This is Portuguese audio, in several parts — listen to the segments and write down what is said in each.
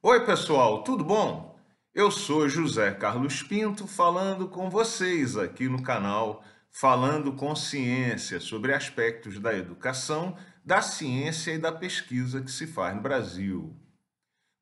Oi, pessoal, tudo bom? Eu sou José Carlos Pinto falando com vocês aqui no canal Falando com Ciência sobre aspectos da educação, da ciência e da pesquisa que se faz no Brasil.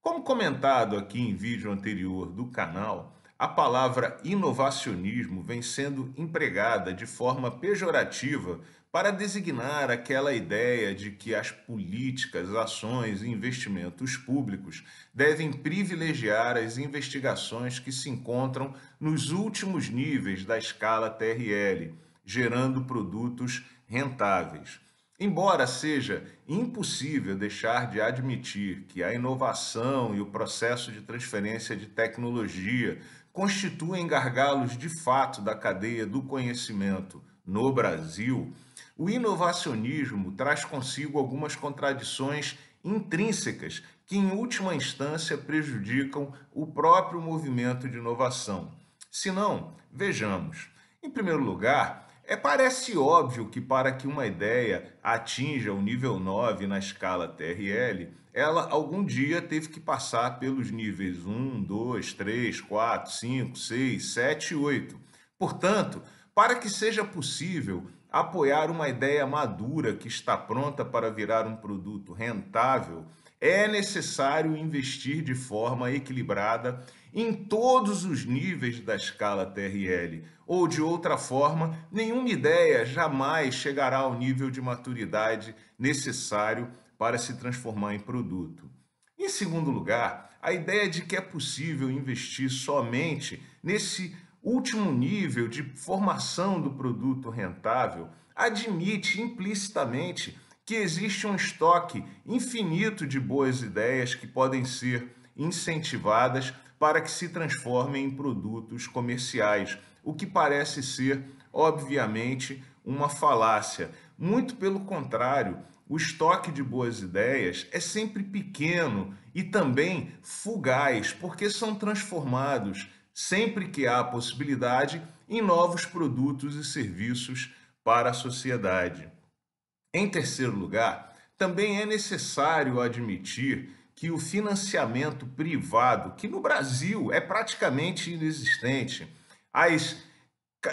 Como comentado aqui em vídeo anterior do canal, a palavra inovacionismo vem sendo empregada de forma pejorativa para designar aquela ideia de que as políticas, ações e investimentos públicos devem privilegiar as investigações que se encontram nos últimos níveis da escala TRL, gerando produtos rentáveis. Embora seja impossível deixar de admitir que a inovação e o processo de transferência de tecnologia constituem gargalos de fato da cadeia do conhecimento no Brasil, o inovacionismo traz consigo algumas contradições intrínsecas que, em última instância, prejudicam o próprio movimento de inovação. Se não, vejamos. Em primeiro lugar, é, parece óbvio que para que uma ideia atinja o nível 9 na escala TRL, ela algum dia teve que passar pelos níveis 1, 2, 3, 4, 5, 6, 7 e 8. Portanto, para que seja possível apoiar uma ideia madura que está pronta para virar um produto rentável, é necessário investir de forma equilibrada em todos os níveis da escala TRL, ou de outra forma, nenhuma ideia jamais chegará ao nível de maturidade necessário para se transformar em produto. Em segundo lugar, a ideia de que é possível investir somente nesse último nível de formação do produto rentável admite implicitamente que existe um estoque infinito de boas ideias que podem ser incentivadas para que se transformem em produtos comerciais, o que parece ser, obviamente, uma falácia. Muito pelo contrário, o estoque de boas ideias é sempre pequeno e também fugaz, porque são transformados sempre que há possibilidade em novos produtos e serviços para a sociedade. Em terceiro lugar, também é necessário admitir que o financiamento privado, que no Brasil é praticamente inexistente, as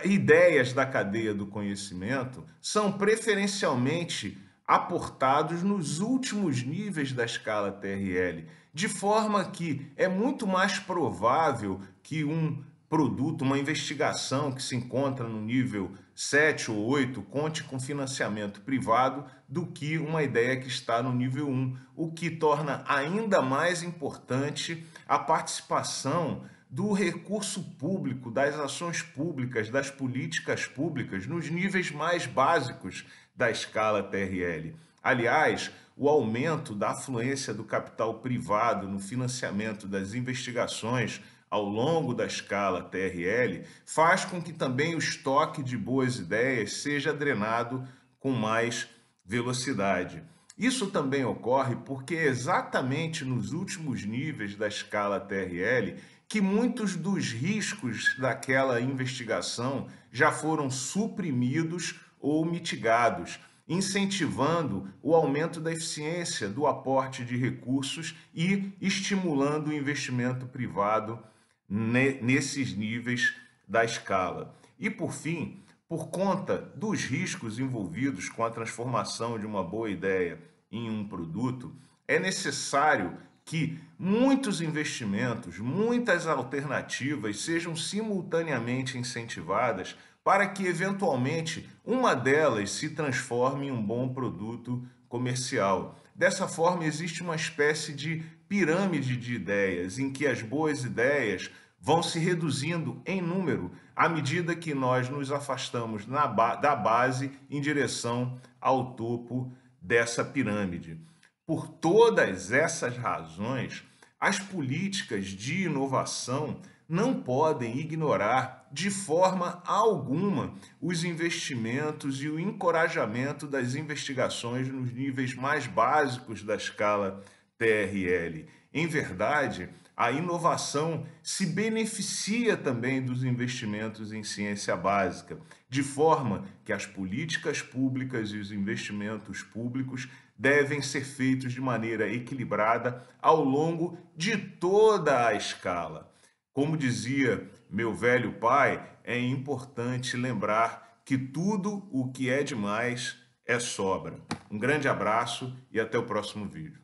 ideias da cadeia do conhecimento são preferencialmente aportados nos últimos níveis da escala TRL, de forma que é muito mais provável que um produto, uma investigação que se encontra no nível 7 ou 8 conte com financiamento privado do que uma ideia que está no nível 1, o que torna ainda mais importante a participação do recurso público, das ações públicas, das políticas públicas nos níveis mais básicos da escala TRL. Aliás, o aumento da afluência do capital privado no financiamento das investigações ao longo da escala TRL faz com que também o estoque de boas ideias seja drenado com mais velocidade. Isso também ocorre porque é exatamente nos últimos níveis da escala TRL que muitos dos riscos daquela investigação já foram suprimidos ou mitigados, incentivando o aumento da eficiência do aporte de recursos e estimulando o investimento privado nesses níveis da escala. E por fim, por conta dos riscos envolvidos com a transformação de uma boa ideia em um produto, é necessário que muitos investimentos, muitas alternativas sejam simultaneamente incentivadas para que, eventualmente, uma delas se transforme em um bom produto comercial. Dessa forma, existe uma espécie de pirâmide de ideias em que as boas ideias vão se reduzindo em número à medida que nós nos afastamos ba da base em direção ao topo dessa pirâmide. Por todas essas razões, as políticas de inovação não podem ignorar de forma alguma os investimentos e o encorajamento das investigações nos níveis mais básicos da escala TRL. Em verdade, a inovação se beneficia também dos investimentos em ciência básica, de forma que as políticas públicas e os investimentos públicos devem ser feitos de maneira equilibrada ao longo de toda a escala. Como dizia meu velho pai, é importante lembrar que tudo o que é demais é sobra. Um grande abraço e até o próximo vídeo.